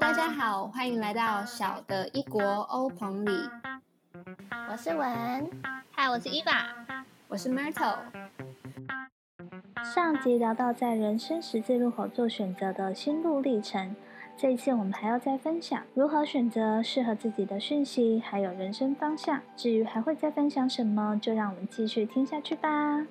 大家好，欢迎来到小的一国欧鹏里。我是文，嗨，我是伊娃，我是 Myrtle。上集聊到在人生十字路口做选择的心路历程，这一次我们还要再分享如何选择适合自己的讯息，还有人生方向。至于还会再分享什么，就让我们继续听下去吧。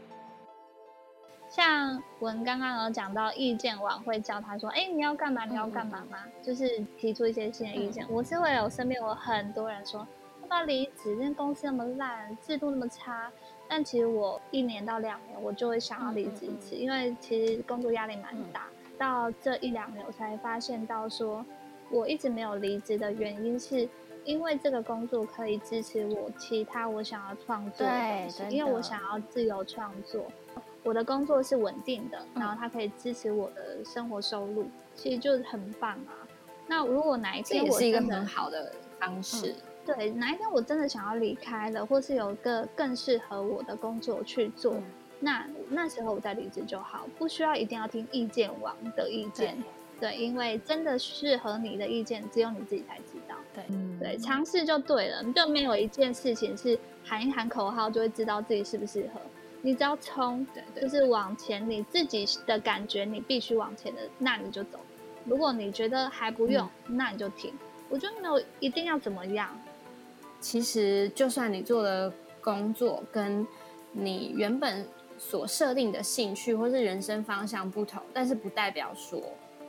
像文刚刚有讲到意见网会教他说：“哎，你要干嘛？你要干嘛吗？”就是提出一些新的意见。我是会有身边有很多人说要不要离职，因为公司那么烂，制度那么差。但其实我一年到两年，我就会想要离职一次，因为其实工作压力蛮大。到这一两年，我才发现到说，我一直没有离职的原因，是因为这个工作可以支持我其他我想要创作的东西，因为我想要自由创作。我的工作是稳定的，然后它可以支持我的生活收入，其实就是很棒啊。那如果哪一天我是一个很好的方式，对，哪一天我真的想要离开了，或是有个更适合我的工作去做，那那时候我再离职就好，不需要一定要听意见网的意见。对，因为真的适合你的意见，只有你自己才知道。对，对，尝试就对了，就没有一件事情是喊一喊口号就会知道自己适不适合。你只要冲，就是往前，你自己的感觉，你必须往前的，那你就走。如果你觉得还不用，那你就停。我觉得没有一定要怎么样。其实，就算你做的工作跟你原本所设定的兴趣或是人生方向不同，但是不代表说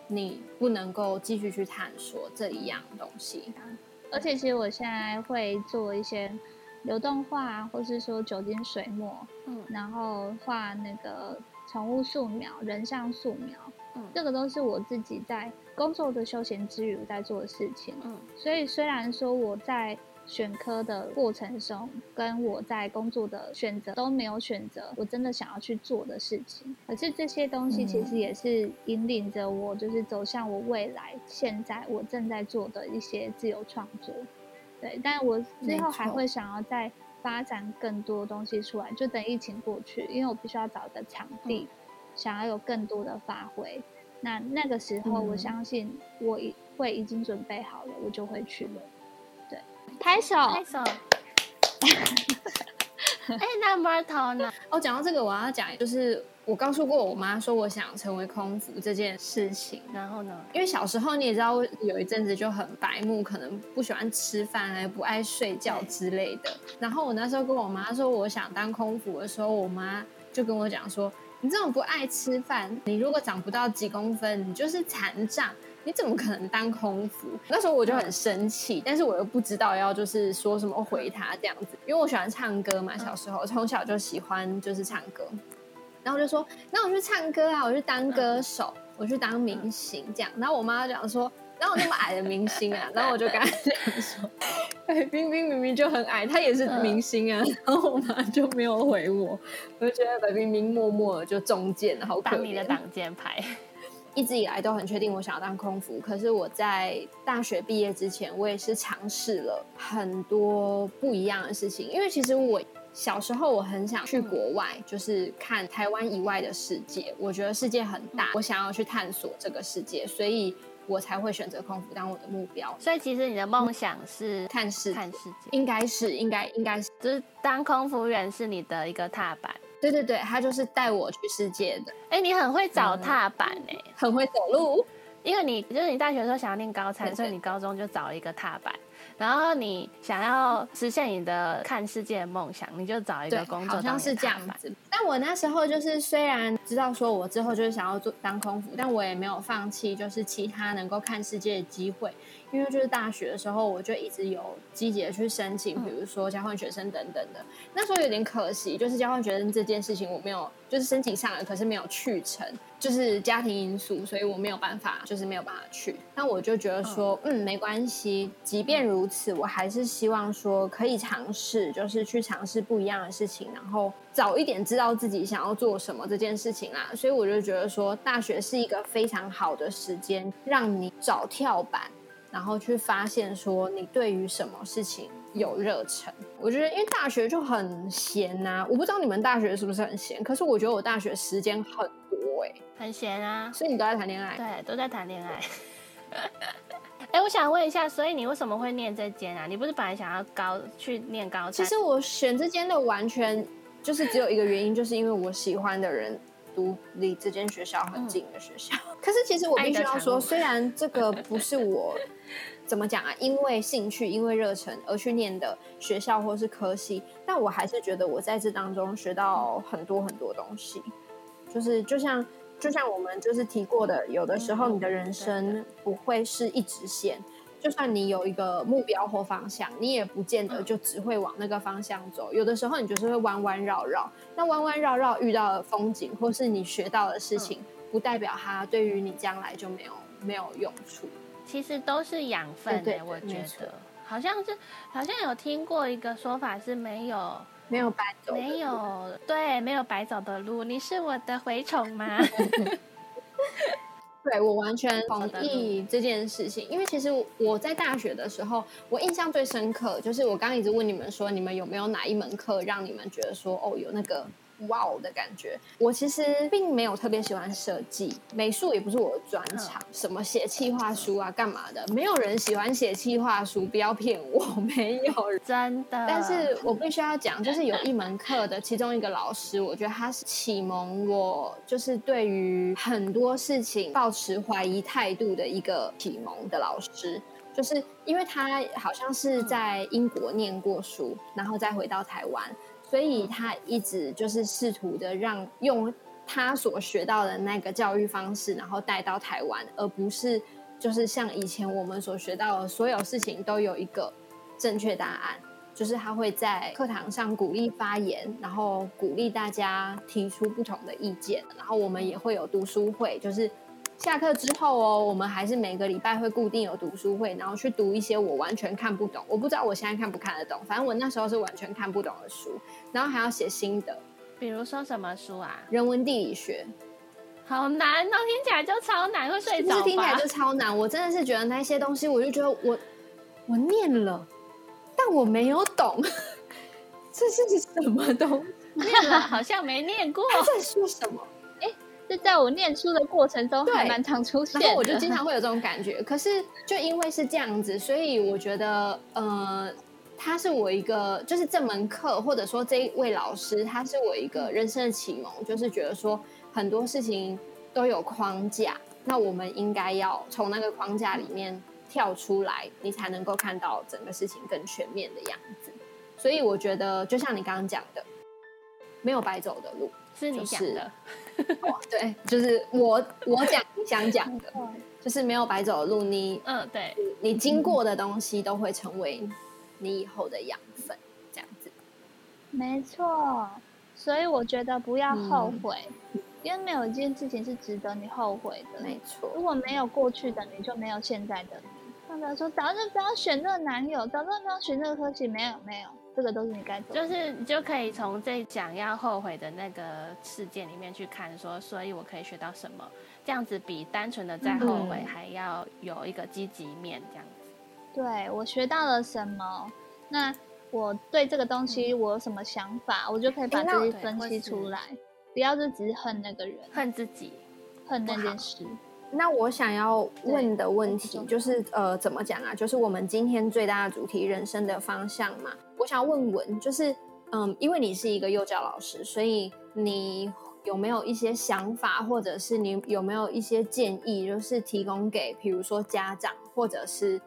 你不能够继续去探索这一样东西。而且，其实我现在会做一些。流动画，或是说酒精水墨，嗯，然后画那个宠物素描、人像素描，嗯，这个都是我自己在工作的休闲之余在做的事情，嗯，所以虽然说我在选科的过程中，跟我在工作的选择都没有选择我真的想要去做的事情，可是这些东西其实也是引领着我，就是走向我未来现在我正在做的一些自由创作。对，但我最后还会想要再发展更多东西出来，就等疫情过去，因为我必须要找一个场地，想要有更多的发挥。那那个时候，我相信我已会已经准备好了，我就会去了。对，拍手，拍手。哎，那 Myrtle 呢？哦，讲到这个，我要讲就是。我告诉过我妈说我想成为空服这件事情，然后呢？因为小时候你也知道，有一阵子就很白目，可能不喜欢吃饭，还不爱睡觉之类的。然后我那时候跟我妈说我想当空服的时候，我妈就跟我讲说：“你这种不爱吃饭，你如果长不到几公分，你就是残障，你怎么可能当空服？”那时候我就很生气，但是我又不知道要就是说什么回他这样子，因为我喜欢唱歌嘛，小时候从小就喜欢就是唱歌。然后我就说，那我去唱歌啊，我去当歌手，我去当明星这样。然后我妈讲说，哪有那么矮的明星啊？然后我就跟她讲说，白冰冰明明就很矮，她也是明星啊。然后我妈就没有回我，我就觉得白冰冰默默的就中箭，好可怜。你的挡箭牌，一直以来都很确定我想要当空服。可是我在大学毕业之前，我也是尝试了很多不一样的事情，因为其实我。小时候我很想去国外，就是看台湾以外的世界。我觉得世界很大，我想要去探索这个世界，所以我才会选择空服当我的目标。所以其实你的梦想是看世看世界，应该是应该应该是，就是当空服员是你的一个踏板。对对对，他就是带我去世界的。哎，你很会找踏板哎，很会走路，因为你就是你大学的时候想要念高材，所以你高中就找了一个踏板。然后你想要实现你的看世界的梦想，你就找一个工作，好像是这样子。但我那时候就是虽然知道说我之后就是想要做当空服，但我也没有放弃，就是其他能够看世界的机会。因为就是大学的时候，我就一直有积极的去申请，比如说交换学生等等的。那时候有点可惜，就是交换学生这件事情我没有，就是申请上了，可是没有去成。就是家庭因素，所以我没有办法，就是没有办法去。那我就觉得说，嗯，没关系。即便如此，我还是希望说可以尝试，就是去尝试不一样的事情，然后早一点知道自己想要做什么这件事情啦。所以我就觉得说，大学是一个非常好的时间，让你找跳板，然后去发现说你对于什么事情有热忱。我觉得，因为大学就很闲呐，我不知道你们大学是不是很闲，可是我觉得我大学时间很很闲啊，所以你都在谈恋爱？对，都在谈恋爱。哎，我想问一下，所以你为什么会念这间啊？你不是本来想要高去念高？其实我选这间的完全就是只有一个原因，就是因为我喜欢的人读离这间学校很近的学校。可是其实我必须要说，虽然这个不是我 怎么讲啊，因为兴趣、因为热忱而去念的学校或是科系，但我还是觉得我在这当中学到很多很多东西。就是就像就像我们就是提过的，有的时候你的人生不会是一直线，就算你有一个目标或方向，你也不见得就只会往那个方向走。有的时候你就是会弯弯绕绕，那弯弯绕绕遇到的风景或是你学到的事情，不代表它对于你将来就没有没有用处。其实都是养分的，我觉得好像是好像有听过一个说法是没有。没有白走，没有对，没有白走的路。你是我的蛔虫吗？对我完全同意这件事情，因为其实我在大学的时候，我印象最深刻就是我刚刚一直问你们说，你们有没有哪一门课让你们觉得说，哦，有那个。哇哦的感觉，我其实并没有特别喜欢设计，美术也不是我的专长，什么写企划书啊，干嘛的？没有人喜欢写企划书，不要骗我，没有人真的。但是我必须要讲，就是有一门课的其中一个老师，我觉得他是启蒙我，就是对于很多事情保持怀疑态度的一个启蒙的老师，就是因为他好像是在英国念过书，然后再回到台湾。所以他一直就是试图的让用他所学到的那个教育方式，然后带到台湾，而不是就是像以前我们所学到的所有事情都有一个正确答案。就是他会在课堂上鼓励发言，然后鼓励大家提出不同的意见，然后我们也会有读书会，就是。下课之后哦，我们还是每个礼拜会固定有读书会，然后去读一些我完全看不懂，我不知道我现在看不看得懂，反正我那时候是完全看不懂的书，然后还要写心得。比如说什么书啊？人文地理学，好难哦，听起来就超难，会睡着。听起来就超难，我真的是觉得那些东西，我就觉得我我念了，但我没有懂，这是什么东西？念 了好像没念过，他在说什么？是在我念书的过程中还蛮常出现，然后我就经常 会有这种感觉。可是就因为是这样子，所以我觉得，呃，他是我一个，就是这门课或者说这一位老师，他是我一个人生的启蒙，就是觉得说很多事情都有框架，那我们应该要从那个框架里面跳出来，你才能够看到整个事情更全面的样子。所以我觉得，就像你刚刚讲的，没有白走的路。是你讲的，对，就是我我讲你想讲的，就是没有白走的路，你嗯，对，你经过的东西都会成为你以后的养分，这样子。没错，所以我觉得不要后悔，因为没有一件事情是值得你后悔的。没错，如果没有过去的你，就没有现在的你。或者说，早就不要选这个男友，早就不要选这个科技，没有，没有。这个都是你该做，就是你就可以从这想要后悔的那个事件里面去看，说，所以我可以学到什么，这样子比单纯的在后悔还要有一个积极面，这样子。对我学到了什么？那我对这个东西我有什么想法，我就可以把这些分析出来，不要就只恨那个人，恨自己，恨那件事。那我想要问的问题就是，呃，怎么讲啊？就是我们今天最大的主题，人生的方向嘛。我想问问，就是，嗯，因为你是一个幼教老师，所以你有没有一些想法，或者是你有没有一些建议，就是提供给，比如说家长或者是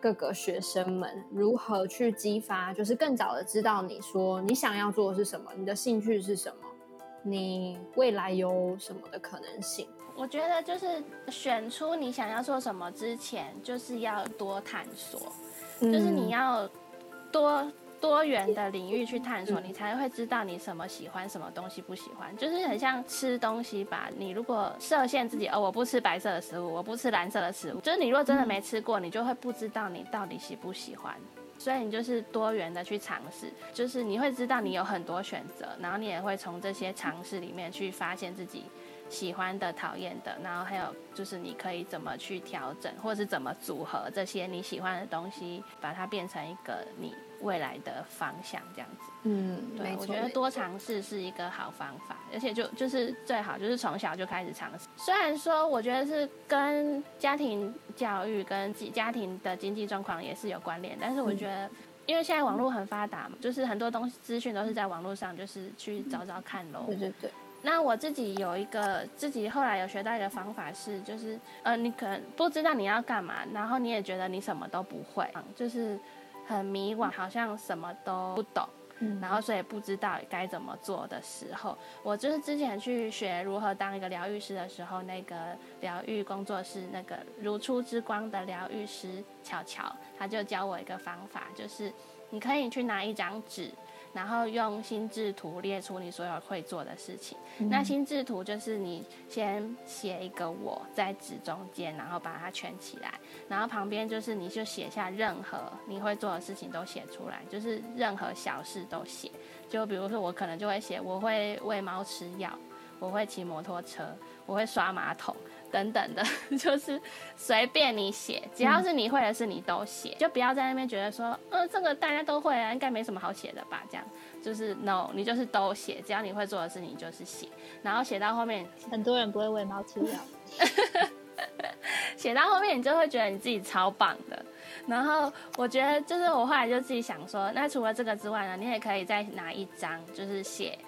各个学生们，如何去激发，就是更早的知道你说你想要做的是什么，你的兴趣是什么，你未来有什么的可能性？我觉得就是选出你想要做什么之前，就是要多探索，就是你要多多元的领域去探索，你才会知道你什么喜欢，什么东西不喜欢。就是很像吃东西吧，你如果设限自己，哦，我不吃白色的食物，我不吃蓝色的食物，就是你如果真的没吃过，你就会不知道你到底喜不喜欢。所以你就是多元的去尝试，就是你会知道你有很多选择，然后你也会从这些尝试里面去发现自己。喜欢的、讨厌的，然后还有就是你可以怎么去调整，或者是怎么组合这些你喜欢的东西，把它变成一个你未来的方向这样子。嗯，对，我觉得多尝试是一个好方法，而且就就是最好就是从小就开始尝试。虽然说我觉得是跟家庭教育跟家庭的经济状况也是有关联，但是我觉得因为现在网络很发达嘛，就是很多东西资讯都是在网络上，就是去找找看喽。对对对。那我自己有一个自己后来有学到一个方法是，就是呃，你可能不知道你要干嘛，然后你也觉得你什么都不会，就是很迷惘，好像什么都不懂。然后，所以不知道该怎么做的时候，我就是之前去学如何当一个疗愈师的时候，那个疗愈工作室那个如初之光的疗愈师巧巧，他就教我一个方法，就是你可以去拿一张纸。然后用心智图列出你所有会做的事情。那心智图就是你先写一个我在纸中间，然后把它圈起来，然后旁边就是你就写下任何你会做的事情都写出来，就是任何小事都写。就比如说我可能就会写我会喂猫吃药，我会骑摩托车，我会刷马桶。等等的，就是随便你写，只要是你会的事，你都写，就不要在那边觉得说，嗯，这个大家都会啊，应该没什么好写的吧？这样就是 no，你就是都写，只要你会做的事，你就是写，然后写到后面，很多人不会喂猫吃药，写到后面你就会觉得你自己超棒的。然后我觉得，就是我后来就自己想说，那除了这个之外呢，你也可以再拿一张，就是写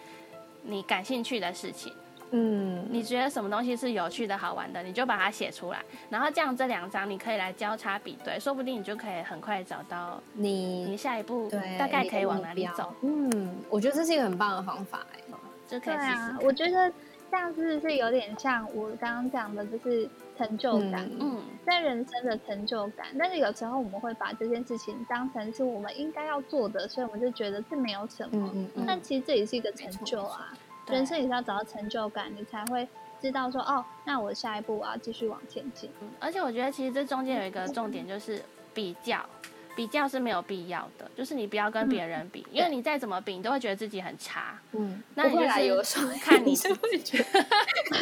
你感兴趣的事情。嗯，你觉得什么东西是有趣的好玩的，你就把它写出来，然后这样这两张你可以来交叉比对，说不定你就可以很快找到你你下一步对大概可以往哪里走。嗯，我觉得这是一个很棒的方法哎，就可以试试。我觉得这样子是有点像我刚刚讲的，就是成就感，嗯，在人生的成就感。但是有时候我们会把这件事情当成是我们应该要做的，所以我们就觉得这没有什么。嗯嗯。但其实这也是一个成就啊。人生也是要找到成就感，你才会知道说哦，那我下一步我要继续往前进。而且我觉得其实这中间有一个重点，就是比较，比较是没有必要的，就是你不要跟别人比，因为你再怎么比，你都会觉得自己很差。嗯，那你就是看你是会觉得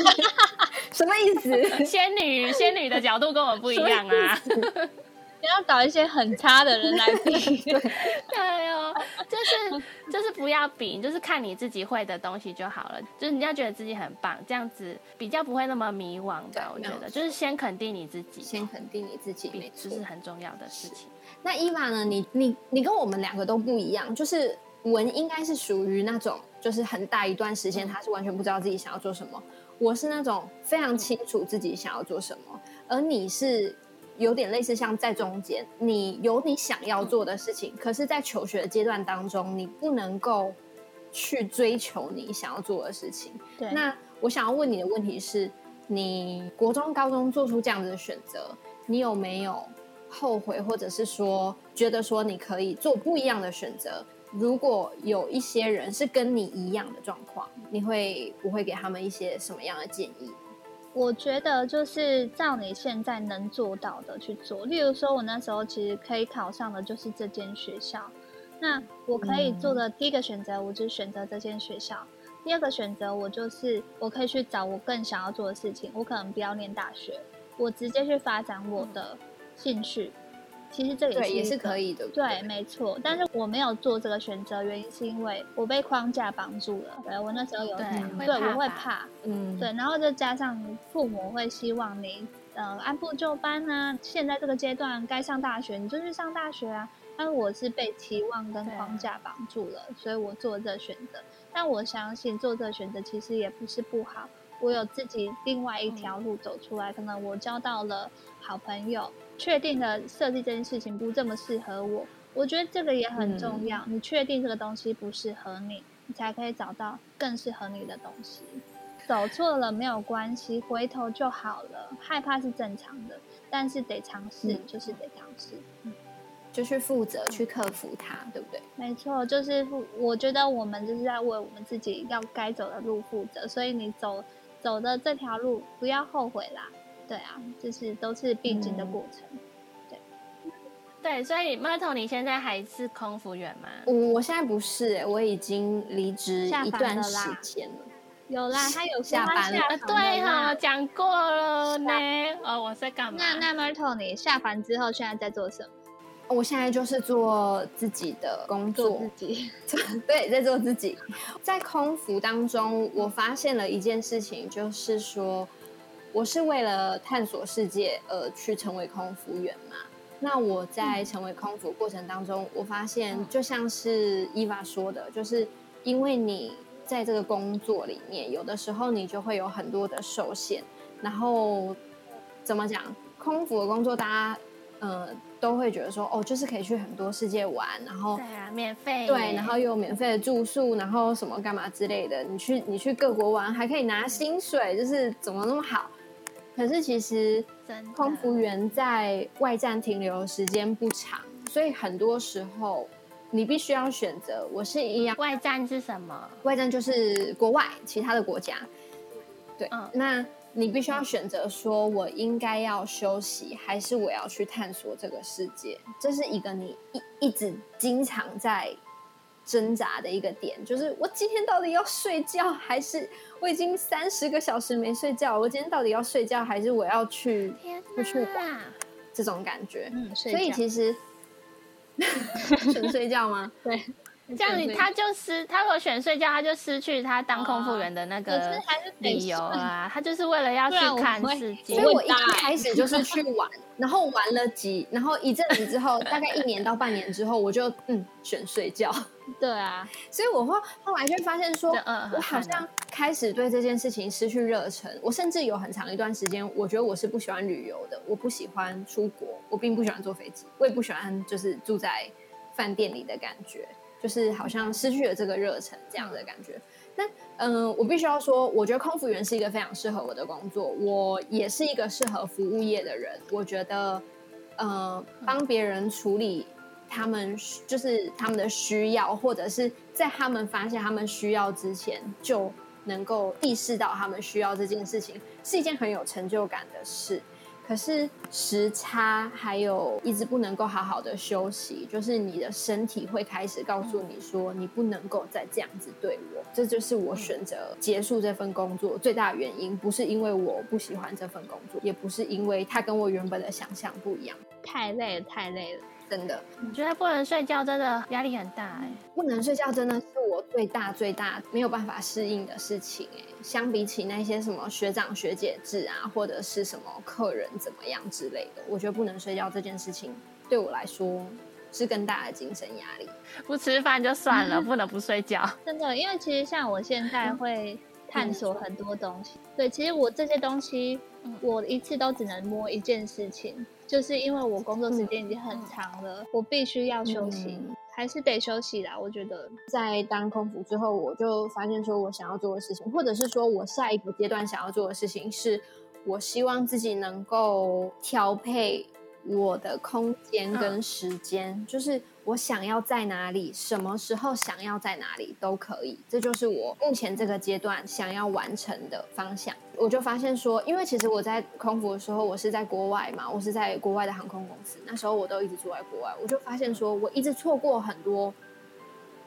什么意思？仙女仙女的角度跟我们不一样啊。你要找一些很差的人来比，对哦，就是就是不要比，就是看你自己会的东西就好了。就是你要觉得自己很棒，这样子比较不会那么迷惘的。我觉得就是先肯定你自己，先肯定你自己，这是很重要的事情。那伊娃呢？你你你跟我们两个都不一样，就是文应该是属于那种，就是很大一段时间他是完全不知道自己想要做什么。我是那种非常清楚自己想要做什么，而你是。有点类似像在中间，你有你想要做的事情，可是，在求学的阶段当中，你不能够去追求你想要做的事情。对。那我想要问你的问题是：你国中、高中做出这样子的选择，你有没有后悔，或者是说觉得说你可以做不一样的选择？如果有一些人是跟你一样的状况，你会不会给他们一些什么样的建议？我觉得就是照你现在能做到的去做。例如说，我那时候其实可以考上的就是这间学校。那我可以做的第一个选择，我就选择这间学校。第二个选择，我就是我可以去找我更想要做的事情。我可能不要念大学，我直接去发展我的兴趣。其实这也是也是可以的，对，没错。但是我没有做这个选择，原因是因为我被框架绑住了。对我那时候有，对，我会怕，嗯，对。然后再加上父母会希望你，呃，按部就班啊。现在这个阶段该上大学，你就去上大学啊。但我是被期望跟框架绑住了，所以我做这选择。但我相信做这选择其实也不是不好。我有自己另外一条路走出来，可能我交到了好朋友。确定的设计这件事情不这么适合我，我觉得这个也很重要。你确定这个东西不适合你，你才可以找到更适合你的东西。走错了没有关系，回头就好了。害怕是正常的，但是得尝试，就是得尝试，嗯就去负责去克服它，对不对？没错，就是负。我觉得我们就是在为我们自己要该走的路负责，所以你走走的这条路不要后悔啦。对啊，就是都是必经的过程。对，对，所以 Myrtle，你现在还是空服员吗？我我现在不是，我已经离职一段时间了。有啦，他有下班了。对哈，讲过了呢。哦，我在干嘛？那那 Myrtle，你下班之后现在在做什么？我现在就是做自己的工作，自己 对，在做自己。在空服当中，我发现了一件事情，就是说，我是为了探索世界而去成为空服员嘛。那我在成为空服过程当中，我发现就像是伊娃说的，就是因为你在这个工作里面，有的时候你就会有很多的受限。然后怎么讲，空服的工作，大家呃。都会觉得说哦，就是可以去很多世界玩，然后对啊，免费对，然后又有免费的住宿，然后什么干嘛之类的。你去你去各国玩还可以拿薪水，就是怎么那么好？可是其实空服员在外站停留时间不长，所以很多时候你必须要选择。我是一样，外站是什么？外站就是国外其他的国家。对，那。你必须要选择，说我应该要休息，还是我要去探索这个世界？这是一个你一一直经常在挣扎的一个点，就是我今天到底要睡觉，还是我已经三十个小时没睡觉？我今天到底要睡觉，还是我要去出去玩？这种感觉，嗯，所以其实 纯睡觉吗？对。这样你他就失，他如果选睡觉，他就失去他当空服员的那个理由啊。他就是为了要去看世界。所以我一开始就是去玩，然后玩了几，然后一阵子之后，大概一年到半年之后，我就嗯选睡觉。对啊，所以我后后来就发现说，我好像开始对这件事情失去热忱。我甚至有很长一段时间，我觉得我是不喜欢旅游的，我不喜欢出国，我并不喜欢坐飞机，我也不喜欢就是住在饭店里的感觉。就是好像失去了这个热忱这样的感觉。那嗯，我必须要说，我觉得空服员是一个非常适合我的工作。我也是一个适合服务业的人。我觉得，呃，帮别人处理他们就是他们的需要，或者是在他们发现他们需要之前，就能够意识到他们需要这件事情，是一件很有成就感的事。可是时差还有一直不能够好好的休息，就是你的身体会开始告诉你说，你不能够再这样子对我。这就是我选择结束这份工作最大原因，不是因为我不喜欢这份工作，也不是因为它跟我原本的想象不一样。太累了，太累了。真的，我觉得不能睡觉真的压力很大哎。不能睡觉真的是我最大最大没有办法适应的事情哎。相比起那些什么学长学姐制啊，或者是什么客人怎么样之类的，我觉得不能睡觉这件事情对我来说是更大的精神压力。不吃饭就算了，不能不睡觉。真的，因为其实像我现在会探索很多东西。对，其实我这些东西，我一次都只能摸一件事情。就是因为我工作时间已经很长了，我必须要休息，还是得休息啦。我觉得在当空服之后，我就发现说我想要做的事情，或者是说我下一个阶段想要做的事情，是我希望自己能够调配。我的空间跟时间，就是我想要在哪里，什么时候想要在哪里都可以。这就是我目前这个阶段想要完成的方向。我就发现说，因为其实我在空服的时候，我是在国外嘛，我是在国外的航空公司，那时候我都一直住在国外。我就发现说，我一直错过很多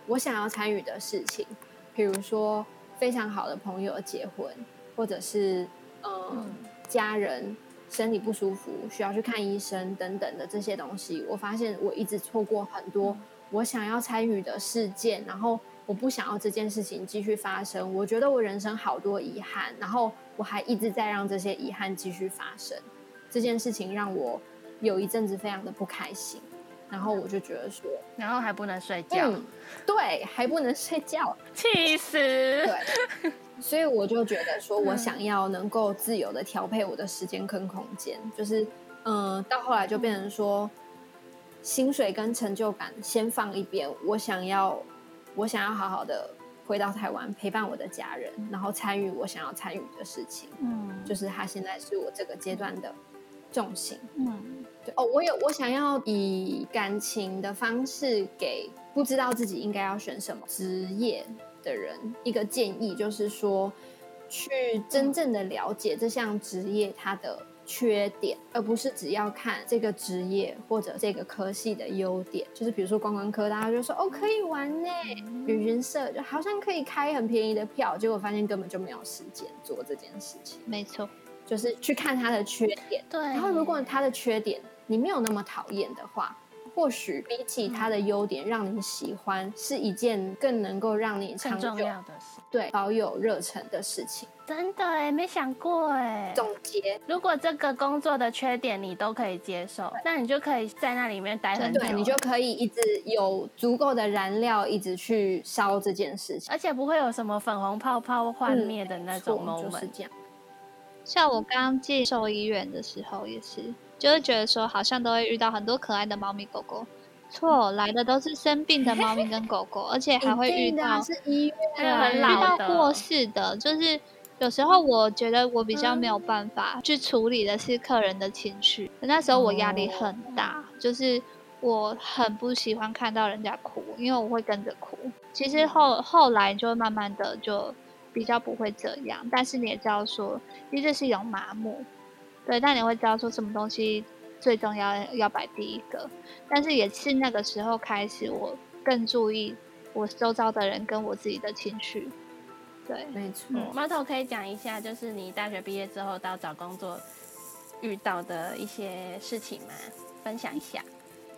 我想要参与的事情，比如说非常好的朋友结婚，或者是嗯家人。身体不舒服，需要去看医生等等的这些东西，我发现我一直错过很多我想要参与的事件，然后我不想要这件事情继续发生。我觉得我人生好多遗憾，然后我还一直在让这些遗憾继续发生。这件事情让我有一阵子非常的不开心，然后我就觉得说，然后还不能睡觉，对，还不能睡觉，气死，对。所以我就觉得说，我想要能够自由的调配我的时间跟空间，就是，嗯，到后来就变成说，薪水跟成就感先放一边，我想要，我想要好好的回到台湾陪伴我的家人，然后参与我想要参与的事情，嗯，就是他现在是我这个阶段的重心，嗯，对，哦，我有我想要以感情的方式给不知道自己应该要选什么职业。的人一个建议就是说，去真正的了解这项职业它的缺点，而不是只要看这个职业或者这个科系的优点。就是比如说观光科，大家就说哦可以玩呢，旅行社就好像可以开很便宜的票，结果发现根本就没有时间做这件事情。没错，就是去看他的缺点。对。然后如果他的缺点你没有那么讨厌的话，或许比起他的优点让你喜欢，是一件更能够让你长久的事，对保有热忱的事情。真的哎，没想过哎。总结，如果这个工作的缺点你都可以接受，那你就可以在那里面待很久，你就可以一直有足够的燃料，一直去烧这件事情，而且不会有什么粉红泡泡幻灭的那种 moment。像我刚进兽医院的时候也是，就是觉得说好像都会遇到很多可爱的猫咪狗狗，错来的都是生病的猫咪跟狗狗，而且 还会遇到是医院很老的。过世的，就是。有时候我觉得我比较没有办法去处理的是客人的情绪，那时候我压力很大，就是我很不喜欢看到人家哭，因为我会跟着哭。其实后后来就慢慢的就比较不会这样，但是你也知道说，其实这是一种麻木，对，但你会知道说什么东西最重要要摆第一个，但是也是那个时候开始，我更注意我周遭的人跟我自己的情绪。对，没错。猫头可以讲一下，就是你大学毕业之后到找工作遇到的一些事情吗？分享一下，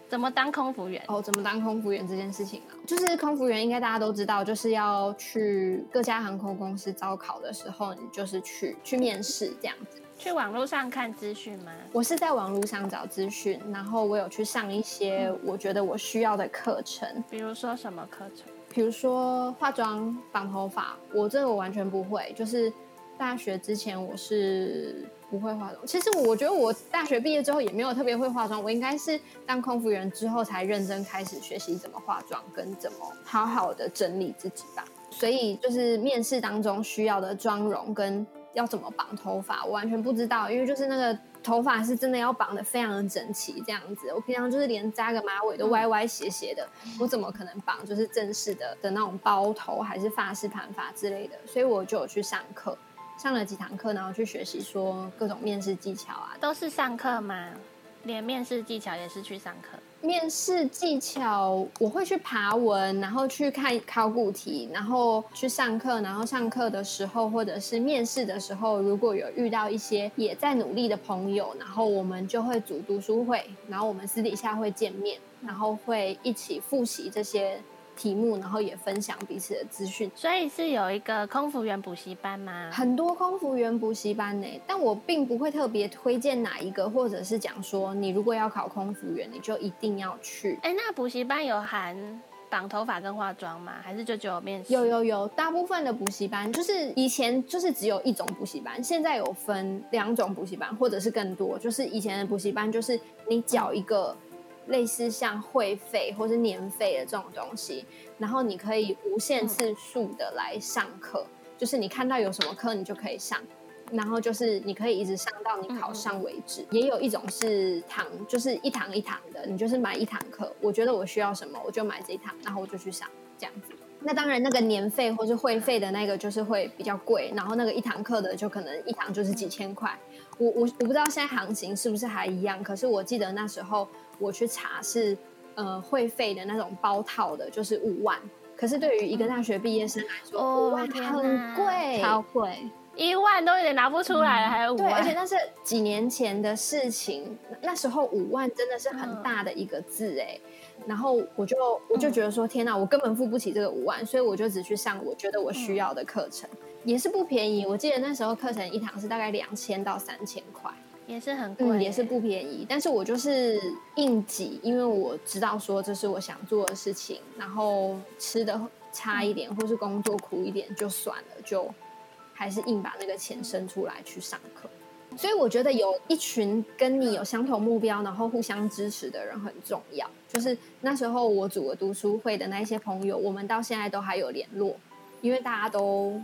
怎么当空服员？哦，怎么当空服员这件事情啊？就是空服员应该大家都知道，就是要去各家航空公司招考的时候，你就是去去面试这样子。去网络上看资讯吗？我是在网络上找资讯，然后我有去上一些我觉得我需要的课程。比如说什么课程？比如说化妆、绑头发，我这个我完全不会。就是大学之前我是不会化妆。其实我觉得我大学毕业之后也没有特别会化妆。我应该是当空服员之后才认真开始学习怎么化妆跟怎么好好的整理自己吧。所以就是面试当中需要的妆容跟要怎么绑头发，我完全不知道。因为就是那个。头发是真的要绑的非常的整齐，这样子。我平常就是连扎个马尾都歪歪斜斜的，我怎么可能绑就是正式的的那种包头，还是发式盘发之类的？所以我就有去上课，上了几堂课，然后去学习说各种面试技巧啊。都是上课吗？连面试技巧也是去上课？面试技巧，我会去爬文，然后去看考古题，然后去上课，然后上课的时候或者是面试的时候，如果有遇到一些也在努力的朋友，然后我们就会组读书会，然后我们私底下会见面，然后会一起复习这些。题目，然后也分享彼此的资讯，所以是有一个空服员补习班吗？很多空服员补习班呢，但我并不会特别推荐哪一个，或者是讲说你如果要考空服员，你就一定要去。哎，那补习班有含绑头发跟化妆吗？还是就只有面试？有有有，大部分的补习班就是以前就是只有一种补习班，现在有分两种补习班，或者是更多。就是以前的补习班就是你缴一个。类似像会费或是年费的这种东西，然后你可以无限次数的来上课，就是你看到有什么课你就可以上，然后就是你可以一直上到你考上为止。也有一种是堂，就是一堂一堂的，你就是买一堂课，我觉得我需要什么我就买这一堂，然后我就去上这样子。那当然那个年费或是会费的那个就是会比较贵，然后那个一堂课的就可能一堂就是几千块。我我我不知道现在行情是不是还一样，可是我记得那时候。我去查是，呃，会费的那种包套的，就是五万。可是对于一个大学毕业生来说，五万很贵，超贵，一万都有点拿不出来了，还有五万。对，而且那是几年前的事情，那时候五万真的是很大的一个字哎。然后我就我就觉得说，天哪，我根本付不起这个五万，所以我就只去上我觉得我需要的课程，也是不便宜。我记得那时候课程一堂是大概两千到三千块。也是很贵，也是不便宜。但是我就是硬挤，因为我知道说这是我想做的事情，然后吃的差一点，或是工作苦一点就算了，就还是硬把那个钱生出来去上课。所以我觉得有一群跟你有相同目标，然后互相支持的人很重要。就是那时候我组了读书会的那些朋友，我们到现在都还有联络，因为大家都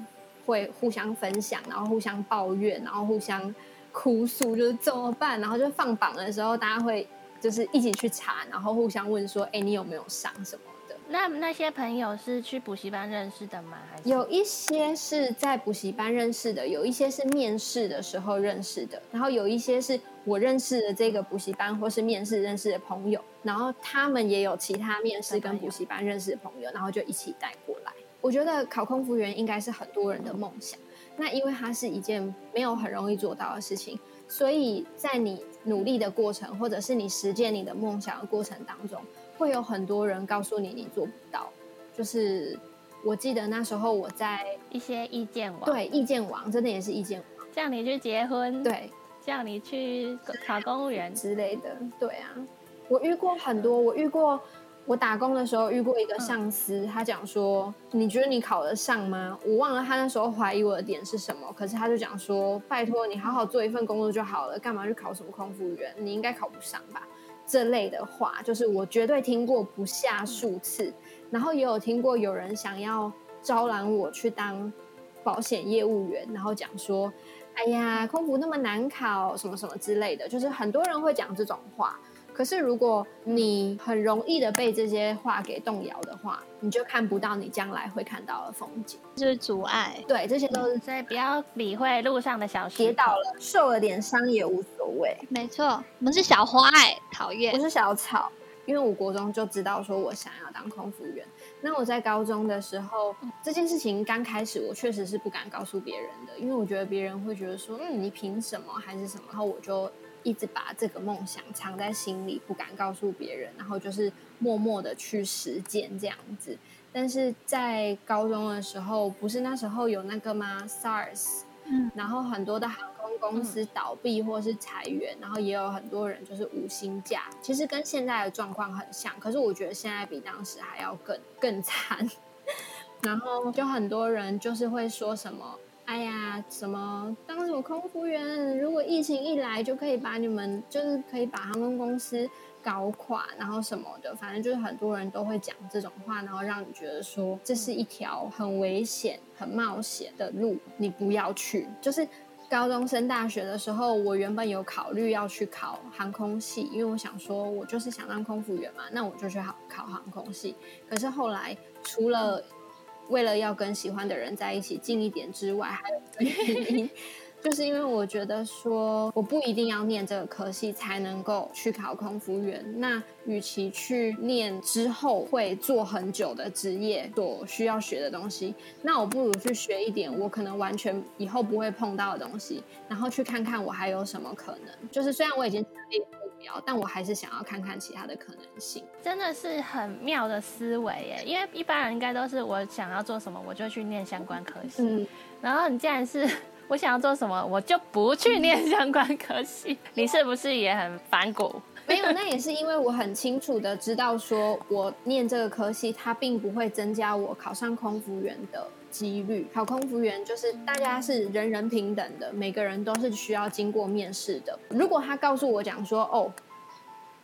会互相分享，然后互相抱怨，然后互相。哭诉就是怎么办，然后就放榜的时候，大家会就是一起去查，然后互相问说：“哎，你有没有上什么的？”那那些朋友是去补习班认识的吗？还是有一些是在补习班认识的，有一些是面试的时候认识的，然后有一些是我认识的这个补习班或是面试认识的朋友，然后他们也有其他面试跟补习班认识的朋友，然后就一起带过来。我觉得考空服员应该是很多人的梦想。那因为它是一件没有很容易做到的事情，所以在你努力的过程，或者是你实践你的梦想的过程当中，会有很多人告诉你你做不到。就是我记得那时候我在一些意见网，对意见网真的也是意见网，叫你去结婚，对，叫你去考公务员之类的，对啊，我遇过很多，我遇过。我打工的时候遇过一个上司，他讲说：“你觉得你考得上吗？”我忘了他那时候怀疑我的点是什么，可是他就讲说：“拜托你好好做一份工作就好了，干嘛去考什么空服员？你应该考不上吧？”这类的话，就是我绝对听过不下数次。然后也有听过有人想要招揽我去当保险业务员，然后讲说：“哎呀，空服那么难考，什么什么之类的。”就是很多人会讲这种话。可是，如果你很容易的被这些话给动摇的话，你就看不到你将来会看到的风景，就是阻碍。对，这些都是所以不要理会路上的小跌倒了，受了点伤也无所谓。没错，我们是小花哎，讨厌，不是小草。因为我国中就知道说我想要当空服员。那我在高中的时候，这件事情刚开始，我确实是不敢告诉别人的，因为我觉得别人会觉得说，嗯，你凭什么还是什么？然后我就。一直把这个梦想藏在心里，不敢告诉别人，然后就是默默的去实践这样子。但是在高中的时候，不是那时候有那个吗？SARS，嗯，然后很多的航空公司倒闭或是裁员，然后也有很多人就是无薪假。其实跟现在的状况很像，可是我觉得现在比当时还要更更惨。然后就很多人就是会说什么。哎呀，什么当什么空服员？如果疫情一来，就可以把你们，就是可以把航空公司搞垮，然后什么的，反正就是很多人都会讲这种话，然后让你觉得说这是一条很危险、很冒险的路，你不要去。就是高中升大学的时候，我原本有考虑要去考航空系，因为我想说，我就是想当空服员嘛，那我就去考考航空系。可是后来除了为了要跟喜欢的人在一起近一点之外，还有原因，就是因为我觉得说我不一定要念这个科系才能够去考空服员。那与其去念之后会做很久的职业所需要学的东西，那我不如去学一点我可能完全以后不会碰到的东西，然后去看看我还有什么可能。就是虽然我已经但我还是想要看看其他的可能性，真的是很妙的思维耶！因为一般人应该都是我想要做什么，我就去念相关科系。嗯，然后你既然是我想要做什么，我就不去念相关科系，你是不是也很反骨？没有，那也是因为我很清楚的知道，说我念这个科系，它并不会增加我考上空服员的。几率考空服员就是大家是人人平等的，每个人都是需要经过面试的。如果他告诉我讲说，哦，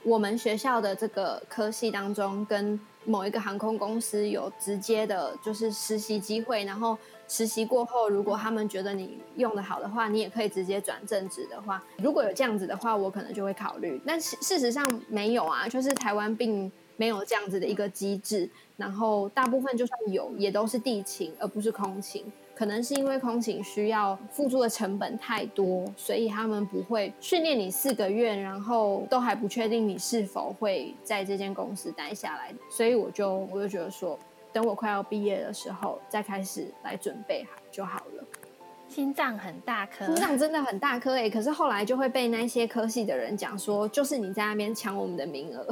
我们学校的这个科系当中跟某一个航空公司有直接的，就是实习机会，然后实习过后，如果他们觉得你用的好的话，你也可以直接转正职的话，如果有这样子的话，我可能就会考虑。但事实上没有啊，就是台湾并。没有这样子的一个机制，然后大部分就算有，也都是地勤而不是空勤。可能是因为空勤需要付出的成本太多，所以他们不会训练你四个月，然后都还不确定你是否会在这间公司待下来。所以我就我就觉得说，等我快要毕业的时候再开始来准备就好了。心脏很大颗，心脏真的很大颗哎！可是后来就会被那些科系的人讲说，就是你在那边抢我们的名额。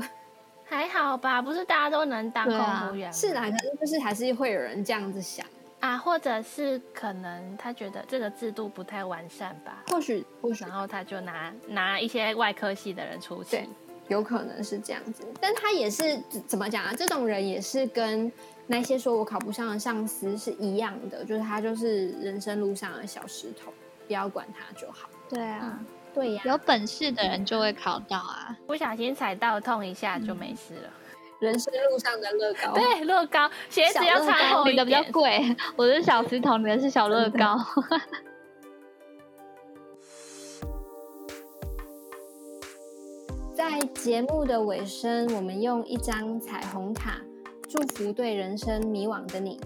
还好吧，不是大家都能当公务员。是啦，可是就是还是会有人这样子想啊，或者是可能他觉得这个制度不太完善吧？或许，然后他就拿拿一些外科系的人出去，有可能是这样子。但他也是怎么讲啊？这种人也是跟那些说我考不上的上司是一样的，就是他就是人生路上的小石头，不要管他就好。对啊。对呀，有本事的人就会考到啊！不小心踩到痛一下就没事了。人生路上的乐高，对乐高鞋子要穿厚你的比较贵，我的小石头，你的是小乐高。在节目的尾声，我们用一张彩虹卡祝福对人生迷惘的你。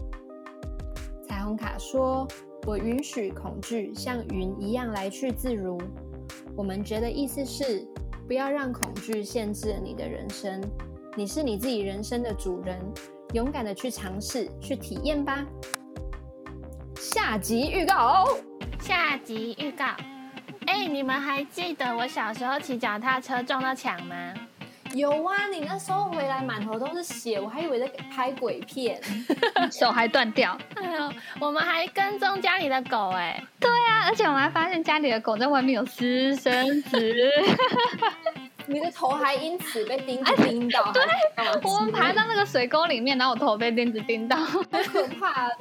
彩虹卡说：“我允许恐惧像云一样来去自如。”我们觉得意思是，不要让恐惧限制你的人生，你是你自己人生的主人，勇敢的去尝试，去体验吧。下集预告，下集预告，哎，你们还记得我小时候骑脚踏车撞到墙吗？有啊，你那时候回来满头都是血，我还以为在拍鬼片，手还断掉。哎呦，我们还跟踪家里的狗哎。对啊，而且我们还发现家里的狗在外面有私生子。你的头还因此被钉子钉到，对，我们爬到那个水沟里面，然后我头被钉子钉到，很可怕的。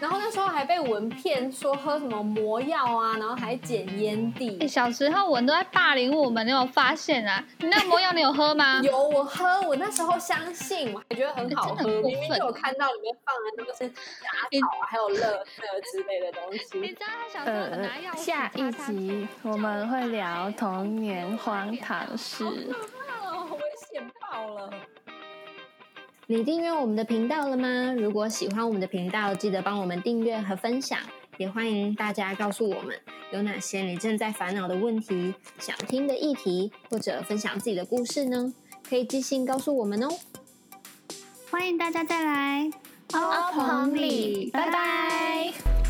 然后那时候还被蚊骗说喝什么魔药啊，然后还捡烟蒂。小时候蚊都在霸凌我们，你有发现啊？你那魔药你有喝吗？有，我喝。我那时候相信，我还觉得很好喝。明明就有看到里面放的都是杂草啊，还有乐乐之类的东西。你知道他小时候拿药？下一集我们会聊童年荒唐。好可怕哦，危险爆了！你订阅我们的频道了吗？如果喜欢我们的频道，记得帮我们订阅和分享。也欢迎大家告诉我们有哪些你正在烦恼的问题、想听的议题，或者分享自己的故事呢？可以寄信告诉我们哦。欢迎大家再来欧鹏里，拜拜。